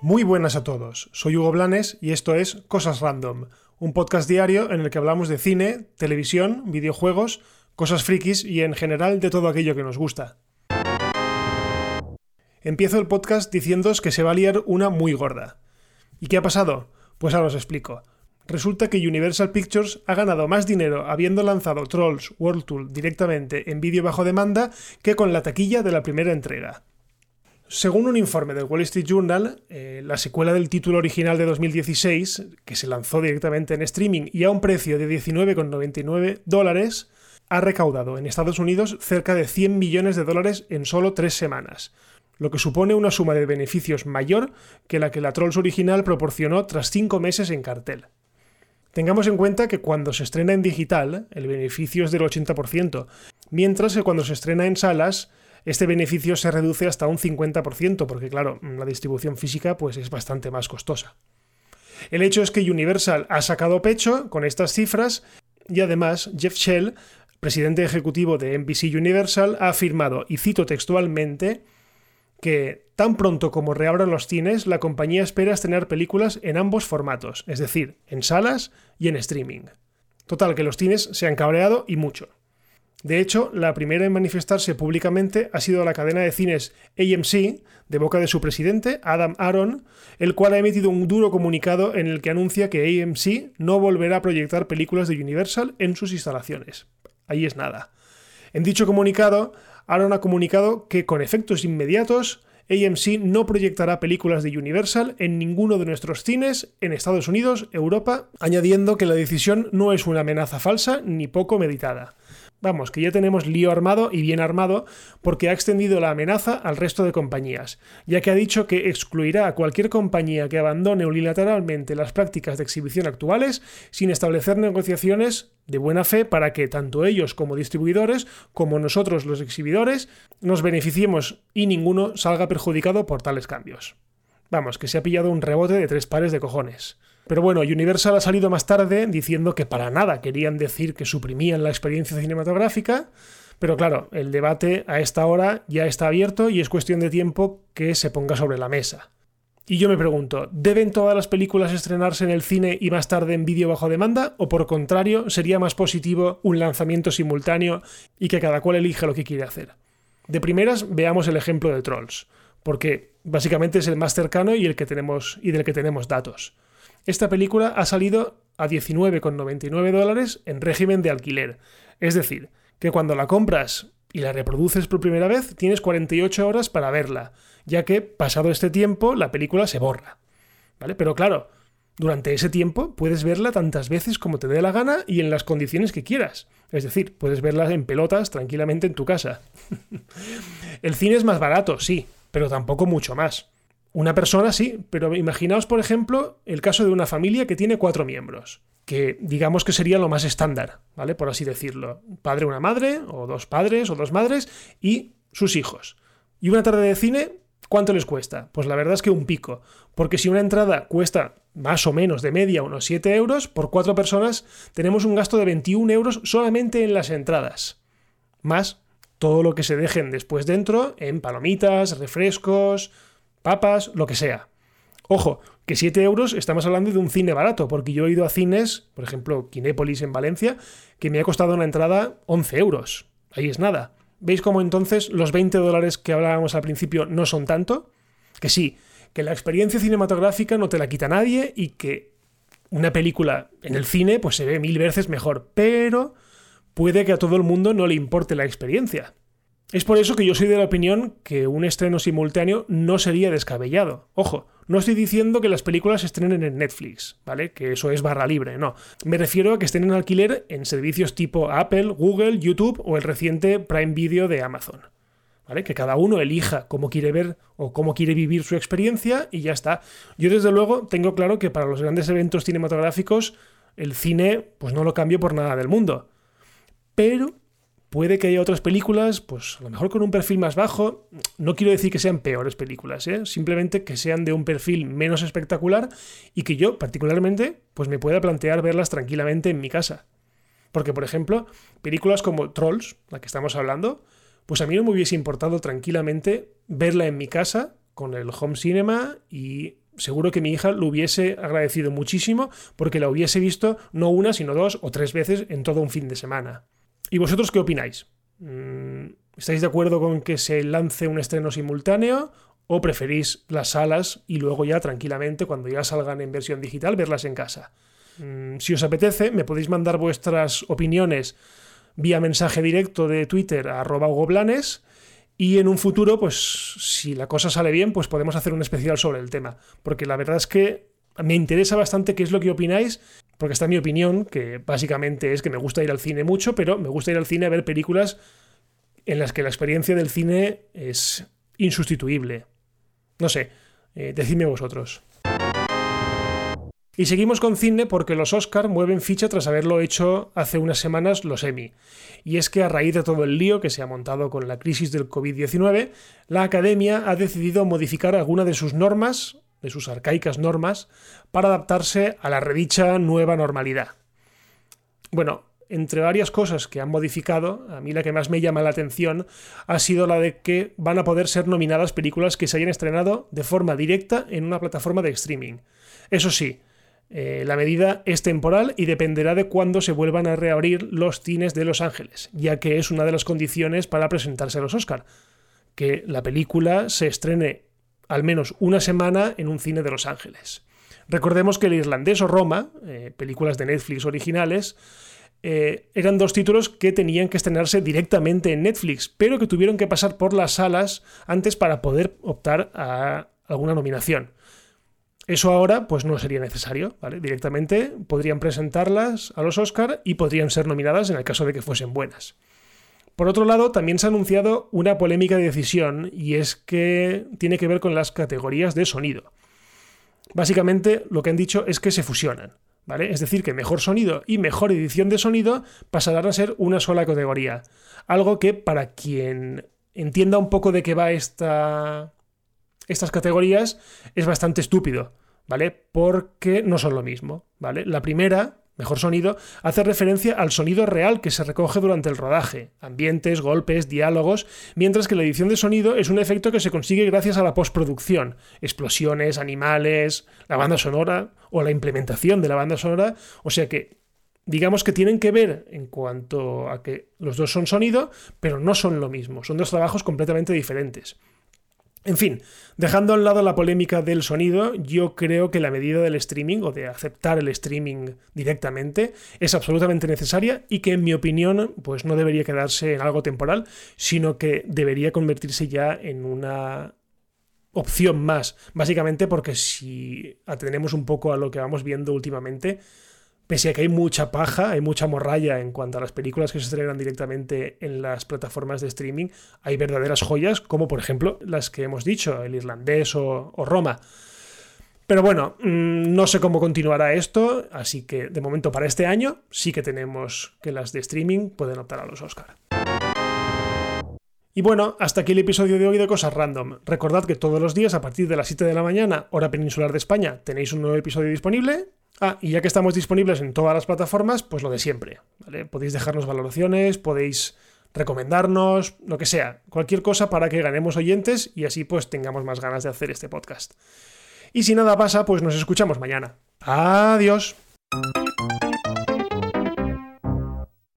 Muy buenas a todos, soy Hugo Blanes y esto es Cosas Random, un podcast diario en el que hablamos de cine, televisión, videojuegos, cosas frikis y en general de todo aquello que nos gusta. Empiezo el podcast diciéndoos que se va a liar una muy gorda. ¿Y qué ha pasado? Pues ahora os explico. Resulta que Universal Pictures ha ganado más dinero habiendo lanzado Trolls World Tour directamente en vídeo bajo demanda que con la taquilla de la primera entrega. Según un informe del Wall Street Journal, eh, la secuela del título original de 2016, que se lanzó directamente en streaming y a un precio de 19,99 dólares, ha recaudado en Estados Unidos cerca de 100 millones de dólares en solo tres semanas, lo que supone una suma de beneficios mayor que la que la Trolls original proporcionó tras cinco meses en cartel. Tengamos en cuenta que cuando se estrena en digital, el beneficio es del 80%, mientras que cuando se estrena en salas, este beneficio se reduce hasta un 50%, porque claro, la distribución física pues, es bastante más costosa. El hecho es que Universal ha sacado pecho con estas cifras y además Jeff Shell, presidente ejecutivo de NBC Universal, ha afirmado, y cito textualmente, que tan pronto como reabran los cines, la compañía espera estrenar películas en ambos formatos, es decir, en salas y en streaming. Total, que los cines se han cabreado y mucho. De hecho, la primera en manifestarse públicamente ha sido la cadena de cines AMC, de boca de su presidente, Adam Aaron, el cual ha emitido un duro comunicado en el que anuncia que AMC no volverá a proyectar películas de Universal en sus instalaciones. Ahí es nada. En dicho comunicado, Aaron ha comunicado que con efectos inmediatos, AMC no proyectará películas de Universal en ninguno de nuestros cines en Estados Unidos, Europa, añadiendo que la decisión no es una amenaza falsa ni poco meditada. Vamos, que ya tenemos lío armado y bien armado porque ha extendido la amenaza al resto de compañías, ya que ha dicho que excluirá a cualquier compañía que abandone unilateralmente las prácticas de exhibición actuales sin establecer negociaciones de buena fe para que tanto ellos como distribuidores, como nosotros los exhibidores, nos beneficiemos y ninguno salga perjudicado por tales cambios. Vamos, que se ha pillado un rebote de tres pares de cojones. Pero bueno, Universal ha salido más tarde diciendo que para nada querían decir que suprimían la experiencia cinematográfica, pero claro, el debate a esta hora ya está abierto y es cuestión de tiempo que se ponga sobre la mesa. Y yo me pregunto, ¿deben todas las películas estrenarse en el cine y más tarde en vídeo bajo demanda? ¿O por contrario, sería más positivo un lanzamiento simultáneo y que cada cual elija lo que quiere hacer? De primeras, veamos el ejemplo de Trolls, porque básicamente es el más cercano y el que tenemos y del que tenemos datos. Esta película ha salido a 19,99 dólares en régimen de alquiler. Es decir, que cuando la compras y la reproduces por primera vez, tienes 48 horas para verla, ya que pasado este tiempo la película se borra. ¿Vale? Pero claro, durante ese tiempo puedes verla tantas veces como te dé la gana y en las condiciones que quieras. Es decir, puedes verla en pelotas tranquilamente en tu casa. El cine es más barato, sí, pero tampoco mucho más. Una persona sí, pero imaginaos, por ejemplo, el caso de una familia que tiene cuatro miembros, que digamos que sería lo más estándar, ¿vale? Por así decirlo. Padre, una madre, o dos padres, o dos madres, y sus hijos. Y una tarde de cine, ¿cuánto les cuesta? Pues la verdad es que un pico, porque si una entrada cuesta más o menos de media unos 7 euros, por cuatro personas tenemos un gasto de 21 euros solamente en las entradas. Más todo lo que se dejen después dentro en palomitas, refrescos, papas, lo que sea. Ojo, que 7 euros estamos hablando de un cine barato, porque yo he ido a cines, por ejemplo, Kinépolis en Valencia, que me ha costado una entrada 11 euros. Ahí es nada. ¿Veis cómo entonces los 20 dólares que hablábamos al principio no son tanto? Que sí, que la experiencia cinematográfica no te la quita nadie y que una película en el cine pues se ve mil veces mejor, pero puede que a todo el mundo no le importe la experiencia. Es por eso que yo soy de la opinión que un estreno simultáneo no sería descabellado. Ojo, no estoy diciendo que las películas se estrenen en Netflix, ¿vale? Que eso es barra libre, no. Me refiero a que estén en alquiler en servicios tipo Apple, Google, YouTube o el reciente Prime Video de Amazon. ¿Vale? Que cada uno elija cómo quiere ver o cómo quiere vivir su experiencia y ya está. Yo desde luego tengo claro que para los grandes eventos cinematográficos el cine pues no lo cambio por nada del mundo. Pero Puede que haya otras películas, pues a lo mejor con un perfil más bajo. No quiero decir que sean peores películas, ¿eh? simplemente que sean de un perfil menos espectacular y que yo particularmente pues me pueda plantear verlas tranquilamente en mi casa. Porque, por ejemplo, películas como Trolls, la que estamos hablando, pues a mí no me hubiese importado tranquilamente verla en mi casa con el home cinema y seguro que mi hija lo hubiese agradecido muchísimo porque la hubiese visto no una, sino dos o tres veces en todo un fin de semana. ¿Y vosotros qué opináis? Mm, ¿Estáis de acuerdo con que se lance un estreno simultáneo o preferís las salas y luego ya tranquilamente, cuando ya salgan en versión digital, verlas en casa? Mm, si os apetece, me podéis mandar vuestras opiniones vía mensaje directo de Twitter a arroba y en un futuro, pues si la cosa sale bien, pues podemos hacer un especial sobre el tema. Porque la verdad es que me interesa bastante qué es lo que opináis, porque está mi opinión, que básicamente es que me gusta ir al cine mucho, pero me gusta ir al cine a ver películas en las que la experiencia del cine es insustituible. No sé, eh, decidme vosotros. Y seguimos con cine porque los Oscar mueven ficha tras haberlo hecho hace unas semanas los Emmy. Y es que a raíz de todo el lío que se ha montado con la crisis del COVID-19, la Academia ha decidido modificar alguna de sus normas, de sus arcaicas normas, para adaptarse a la redicha nueva normalidad. Bueno, entre varias cosas que han modificado, a mí la que más me llama la atención ha sido la de que van a poder ser nominadas películas que se hayan estrenado de forma directa en una plataforma de streaming. Eso sí, eh, la medida es temporal y dependerá de cuándo se vuelvan a reabrir los cines de Los Ángeles, ya que es una de las condiciones para presentarse a los Oscar, que la película se estrene al menos una semana en un cine de Los Ángeles. Recordemos que El Irlandés o Roma, eh, películas de Netflix originales, eh, eran dos títulos que tenían que estrenarse directamente en Netflix, pero que tuvieron que pasar por las salas antes para poder optar a alguna nominación. Eso ahora pues no sería necesario. Directamente podrían presentarlas a los Oscar y podrían ser nominadas en el caso de que fuesen buenas. Por otro lado, también se ha anunciado una polémica decisión y es que tiene que ver con las categorías de sonido. Básicamente lo que han dicho es que se fusionan, ¿vale? Es decir, que mejor sonido y mejor edición de sonido pasarán a ser una sola categoría. Algo que para quien entienda un poco de qué va esta estas categorías es bastante estúpido, ¿vale? Porque no son lo mismo, ¿vale? La primera, mejor sonido, hace referencia al sonido real que se recoge durante el rodaje, ambientes, golpes, diálogos, mientras que la edición de sonido es un efecto que se consigue gracias a la postproducción, explosiones, animales, la banda sonora o la implementación de la banda sonora, o sea que digamos que tienen que ver en cuanto a que los dos son sonido, pero no son lo mismo, son dos trabajos completamente diferentes. En fin, dejando a un lado la polémica del sonido, yo creo que la medida del streaming o de aceptar el streaming directamente es absolutamente necesaria y que en mi opinión pues no debería quedarse en algo temporal, sino que debería convertirse ya en una opción más, básicamente porque si atendemos un poco a lo que vamos viendo últimamente, pese a que hay mucha paja, hay mucha morralla en cuanto a las películas que se estrenan directamente en las plataformas de streaming, hay verdaderas joyas, como por ejemplo las que hemos dicho, el irlandés o, Roma. Pero bueno, mm, no sé cómo continuará esto, así que de momento para este año sí que tenemos que las de streaming pueden optar a los Oscar. Y bueno, hasta aquí el episodio de hoy de Cosas Random. Recordad que todos los días a partir de las 7 de la mañana, hora peninsular de España, tenéis un nuevo episodio disponible Ah, y ya que estamos disponibles en todas las plataformas, pues lo de siempre. Podéis dejarnos valoraciones, podéis recomendarnos, lo que sea, cualquier cosa para que ganemos oyentes y así pues tengamos más ganas de hacer este podcast. Y si nada pasa, pues nos escuchamos mañana. Adiós.